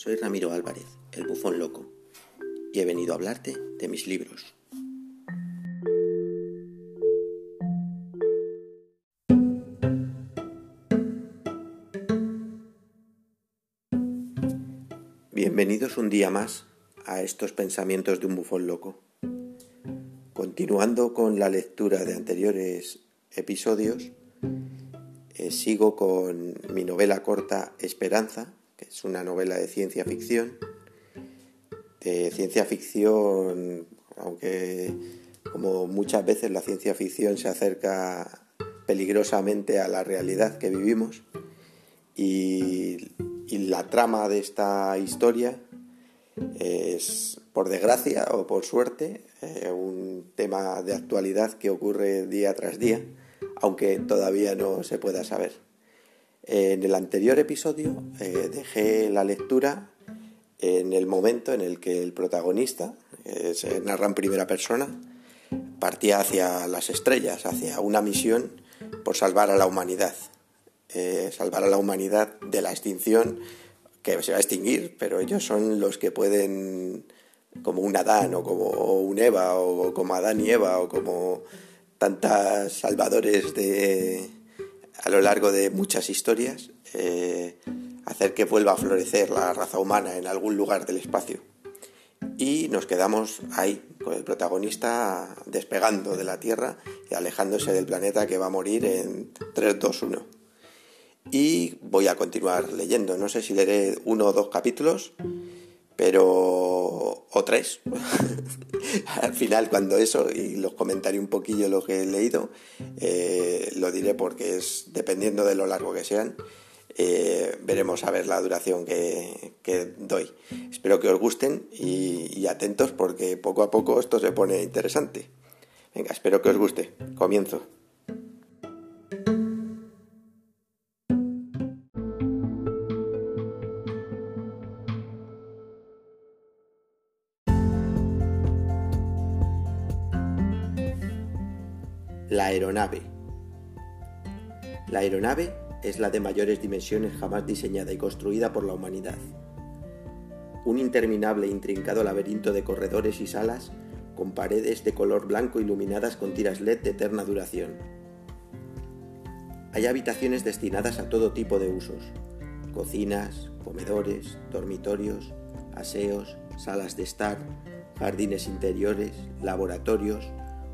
soy Ramiro Álvarez, el bufón loco, y he venido a hablarte de mis libros. Bienvenidos un día más a estos pensamientos de un bufón loco. Continuando con la lectura de anteriores episodios, eh, sigo con mi novela corta Esperanza, es una novela de ciencia ficción. De ciencia ficción, aunque como muchas veces la ciencia ficción se acerca peligrosamente a la realidad que vivimos y, la trama de esta historia es, por desgracia o por suerte, eh, un tema de actualidad que ocurre día tras día aunque todavía no se pueda saber. En el anterior episodio eh, dejé la lectura en el momento en el que el protagonista, se narra en primera persona, partía hacia las estrellas, hacia una misión por salvar a la humanidad. Eh, salvar a la humanidad de la extinción que se va a extinguir, pero ellos son los que pueden, como un Adán o como un Eva o como Adán y Eva o como tantas salvadores de, a lo largo de muchas historias, eh, hacer que vuelva a florecer la raza humana en algún lugar del espacio. Y nos quedamos ahí, con el protagonista despegando de la Tierra y alejándose del planeta que va a morir en 3, 2, 1. Y voy a continuar leyendo, no sé si leeré uno o dos capítulos, pero o tres. Al final cuando eso y los comentaré un poquillo lo que he leído eh, lo diré porque es dependiendo de lo largo que sean eh, veremos a ver la duración que, doy. Espero que os gusten y, y atentos porque poco a poco esto se pone interesante. Venga espero que os guste. Comienzo La aeronave. La aeronave es la de mayores dimensiones jamás diseñada y construida por la humanidad. Un interminable e intrincado laberinto de corredores y salas con paredes de color blanco iluminadas con tiras LED de eterna duración. Hay habitaciones destinadas a todo tipo de usos. Cocinas, comedores, dormitorios, aseos, salas de estar, jardines interiores, laboratorios,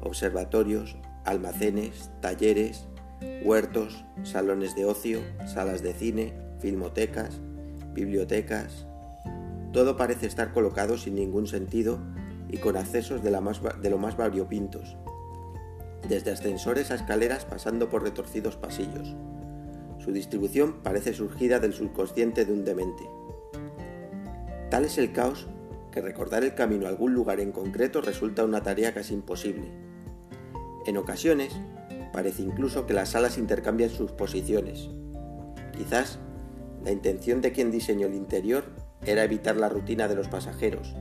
observatorios, almacenes, talleres, huertos, salones de ocio, salas de cine, filmotecas, bibliotecas. Todo parece estar colocado sin ningún sentido y con accesos de, lo más variopintos, desde ascensores a escaleras pasando por retorcidos pasillos. Su distribución parece surgida del subconsciente de un demente. Tal es el caos que recordar el camino a algún lugar en concreto resulta una tarea casi imposible en ocasiones, parece incluso que las salas intercambian sus posiciones. Quizás la intención de quien diseñó el interior era evitar la rutina de los pasajeros,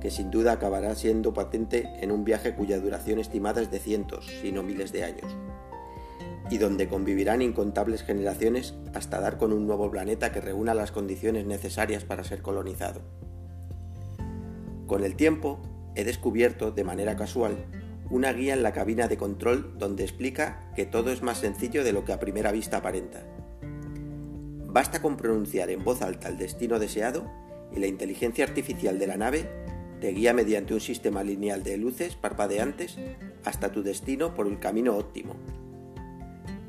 que sin duda acabará siendo patente en un viaje cuya duración estimada es de cientos, si no miles de años, y donde convivirán incontables generaciones hasta dar con un nuevo planeta que reúna las condiciones necesarias para ser colonizado. Con el tiempo, he descubierto, de manera casual, una guía en la cabina de control donde explica que todo es más sencillo de lo que a primera vista aparenta. Basta con pronunciar en voz alta el destino deseado y la inteligencia artificial de la nave te guía mediante un sistema lineal de luces parpadeantes hasta tu destino por el camino óptimo.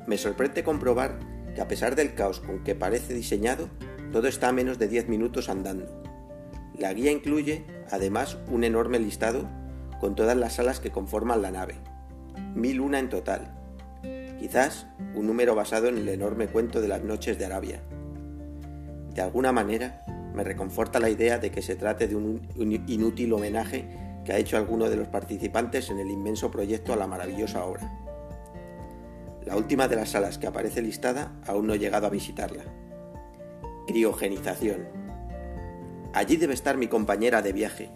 Me sorprende comprobar que a pesar del caos con que parece diseñado, todo está a menos de 10 minutos andando. La guía incluye, además, un enorme listado con todas las salas que conforman la nave. Mil una en total. Quizás un número basado en el enorme cuento de las noches de Arabia. De alguna manera, me reconforta la idea de que se trate de un inútil homenaje que ha hecho alguno de los participantes en el inmenso proyecto a la maravillosa obra. La última de las salas que aparece listada aún no he llegado a visitarla. Criogenización. Allí debe estar mi compañera de viaje.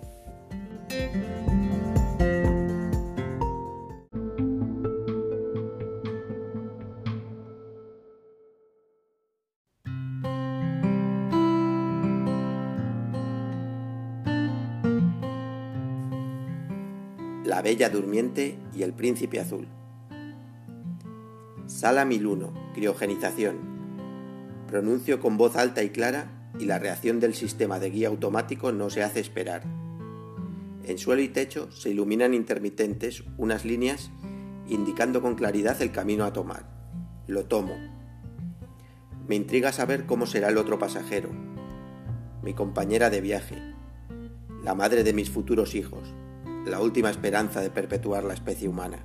La Bella Durmiente y el Príncipe Azul. Sala 1001, criogenización. Pronuncio con voz alta y clara y la reacción del sistema de guía automático no se hace esperar. En suelo y techo se iluminan intermitentes unas líneas indicando con claridad el camino a tomar. Lo tomo. Me intriga saber cómo será el otro pasajero, mi compañera de viaje, la madre de mis futuros hijos, la última esperanza de perpetuar la especie humana.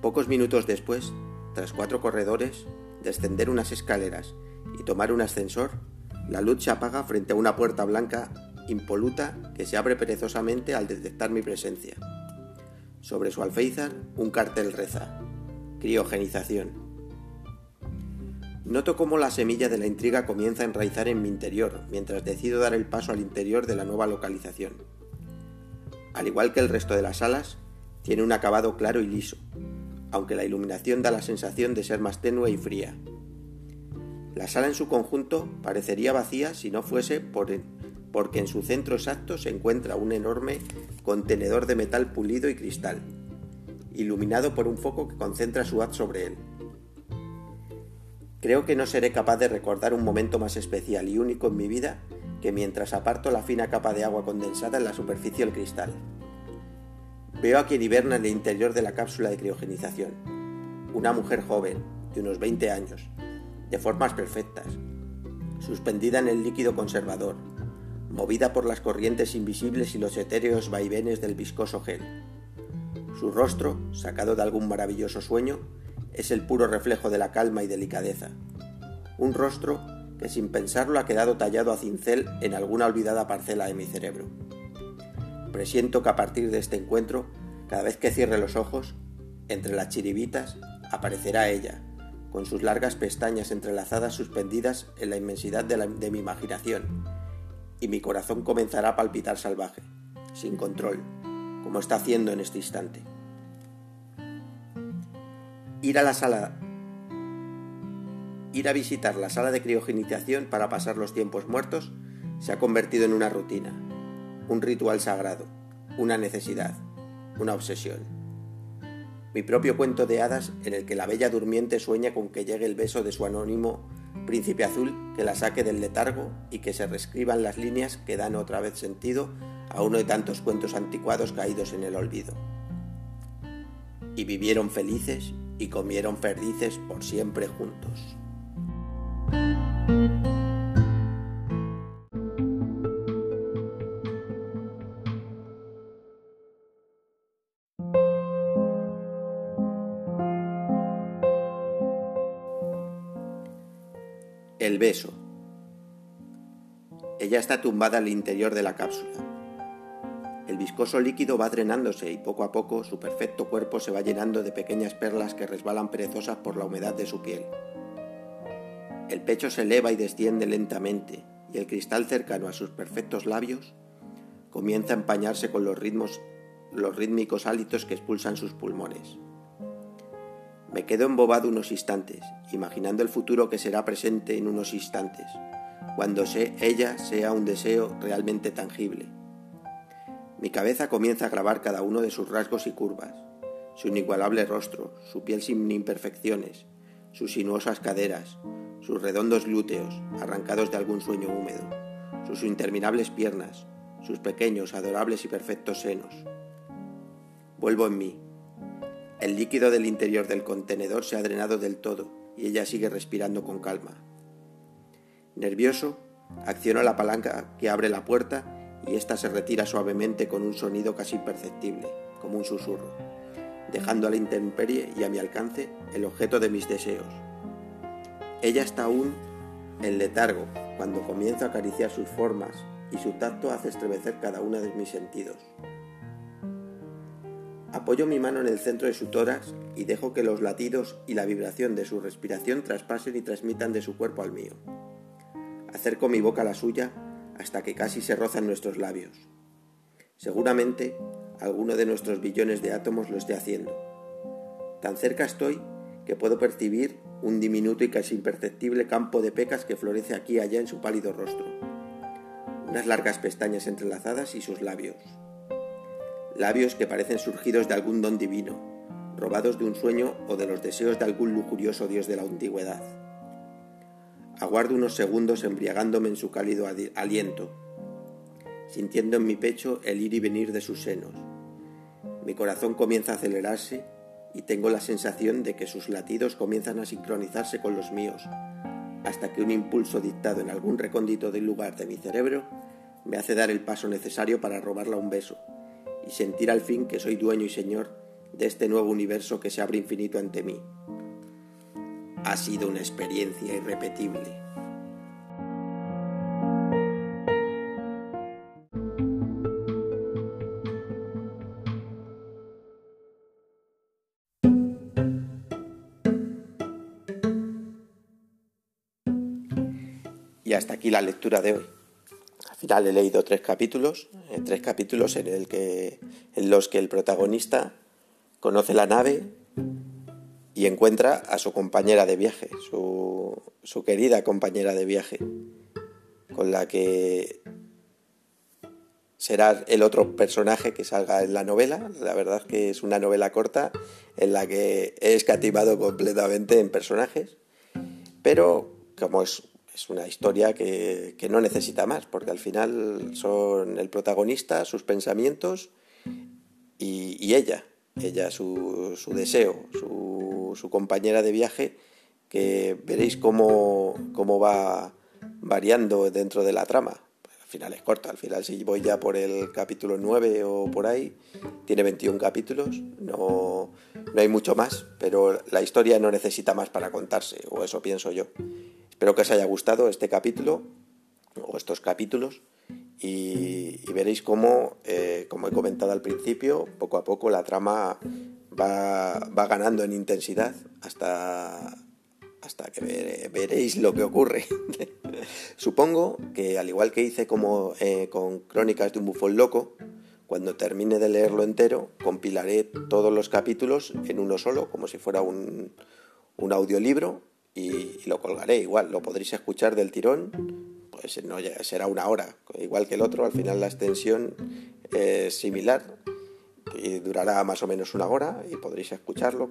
Pocos minutos después, tras cuatro corredores, descender unas escaleras y tomar un ascensor, la luz se apaga frente a una puerta blanca impoluta que se abre perezosamente al detectar mi presencia. Sobre su alféizar, un cartel reza: Criogenización. Noto cómo la semilla de la intriga comienza a enraizar en mi interior mientras decido dar el paso al interior de la nueva localización. Al igual que el resto de las salas, tiene un acabado claro y liso, aunque la iluminación da la sensación de ser más tenue y fría. La sala en su conjunto parecería vacía si no fuese por porque en su centro exacto se encuentra un enorme contenedor de metal pulido y cristal, iluminado por un foco que concentra su haz sobre él. Creo que no seré capaz de recordar un momento más especial y único en mi vida que mientras aparto la fina capa de agua condensada en la superficie del cristal. Veo a quien hiberna en el interior de la cápsula de criogenización. Una mujer joven, de unos 20 años, de formas perfectas, suspendida en el líquido conservador, movida por las corrientes invisibles y los etéreos vaivenes del viscoso gel. Su rostro, sacado de algún maravilloso sueño, es el puro reflejo de la calma y delicadeza. Un rostro que sin pensarlo ha quedado tallado a cincel en alguna olvidada parcela de mi cerebro. Presiento que a partir de este encuentro, cada vez que cierre los ojos, entre las chiribitas, aparecerá ella, con sus largas pestañas entrelazadas suspendidas en la inmensidad de, de mi imaginación, y mi corazón comenzará a palpitar salvaje, sin control, como está haciendo en este instante. Ir a la sala Ir a visitar la sala de criogenización para pasar los tiempos muertos se ha convertido en una rutina, un ritual sagrado, una necesidad, una obsesión. Mi propio cuento de hadas en el que la bella durmiente sueña con que llegue el beso de su anónimo príncipe azul que la saque del letargo y que se reescriban las líneas que dan otra vez sentido a uno de tantos cuentos anticuados caídos en el olvido. Y vivieron felices y comieron perdices por siempre juntos. El beso. Ella está tumbada al interior de la cápsula. El viscoso líquido va drenándose y poco a poco su perfecto cuerpo se va llenando de pequeñas perlas que resbalan perezosas por la humedad de su piel. El pecho se eleva y desciende lentamente y el cristal cercano a sus perfectos labios comienza a empañarse con los ritmos los rítmicos hálitos que expulsan sus pulmones. Me quedo embobado unos instantes, imaginando el futuro que será presente en unos instantes, cuando sé ella sea un deseo realmente tangible. Mi cabeza comienza a grabar cada uno de sus rasgos y curvas, su inigualable rostro, su piel sin imperfecciones, sus sinuosas caderas, sus redondos glúteos, arrancados de algún sueño húmedo, sus interminables piernas, sus pequeños, adorables y perfectos senos. Vuelvo en mí. El líquido del interior del contenedor se ha drenado del todo y ella sigue respirando con calma. Nervioso, acciono la palanca que abre la puerta y ésta se retira suavemente con un sonido casi imperceptible, como un susurro, dejando a la intemperie y a mi alcance el objeto de mis deseos, ella está aún en letargo cuando comienzo a acariciar sus formas y su tacto hace estremecer cada uno de mis sentidos. Apoyo mi mano en el centro de su tórax y dejo que los latidos y la vibración de su respiración traspasen y transmitan de su cuerpo al mío. Acerco mi boca a la suya hasta que casi se rozan nuestros labios. Seguramente alguno de nuestros billones de átomos lo esté haciendo. Tan cerca estoy que puedo percibir un diminuto y casi imperceptible campo de pecas que florece aquí y allá en su pálido rostro, unas largas pestañas entrelazadas y sus labios. Labios que parecen surgidos de algún don divino, robados de un sueño o de los deseos de algún lujurioso dios de la antigüedad. Aguardo unos segundos embriagándome en su cálido aliento, sintiendo en mi pecho el ir y venir de sus senos. Mi corazón comienza a acelerarse y tengo la sensación de que sus latidos comienzan a sincronizarse con los míos, hasta que un impulso dictado en algún recóndito del lugar de mi cerebro me hace dar el paso necesario para robarla un beso y sentir al fin que soy dueño y señor de este nuevo universo que se abre infinito ante mí. Ha sido una experiencia irrepetible. Y hasta aquí la lectura de hoy. Al final he leído tres capítulos, eh, tres capítulos en, el que, en los que el protagonista conoce la nave y encuentra a su compañera de viaje, su, su querida compañera de viaje, con la que será el otro personaje que salga en la novela. La verdad que es una novela corta en la que he escatimado completamente en personajes, pero como es es una historia que, no necesita más, porque al final son el protagonista, sus pensamientos y, ella, ella su, deseo, su, compañera de viaje, que veréis cómo, cómo va variando dentro de la trama. Al final es corta, al final si voy ya por el capítulo 9 o por ahí, tiene 21 capítulos, no, no hay mucho más, pero la historia no necesita más para contarse, o eso pienso yo. Espero que os haya gustado este capítulo o estos capítulos y, veréis cómo, eh, como he comentado al principio, poco a poco la trama va, ganando en intensidad hasta, hasta que veréis lo que ocurre. Supongo que al igual que hice como eh, con Crónicas de un bufón loco, cuando termine de leerlo entero, compilaré todos los capítulos en uno solo, como si fuera un audiolibro y, lo colgaré igual, lo podréis escuchar del tirón, pues no, será una hora, igual que el otro, al final la extensión es similar y durará más o menos una hora y podréis escucharlo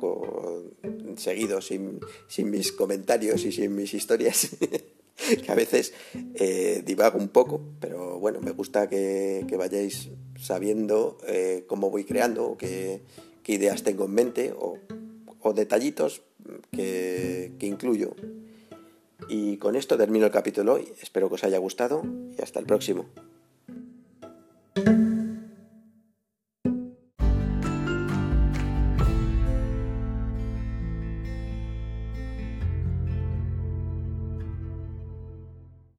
seguido sin, mis comentarios y sin mis historias. que a veces eh, divago un poco, pero bueno, me gusta que, vayáis sabiendo eh, cómo voy creando, qué, qué ideas tengo en mente o, o detallitos que, incluyo. Y con esto termino el capítulo hoy. Espero que os haya gustado y hasta el próximo.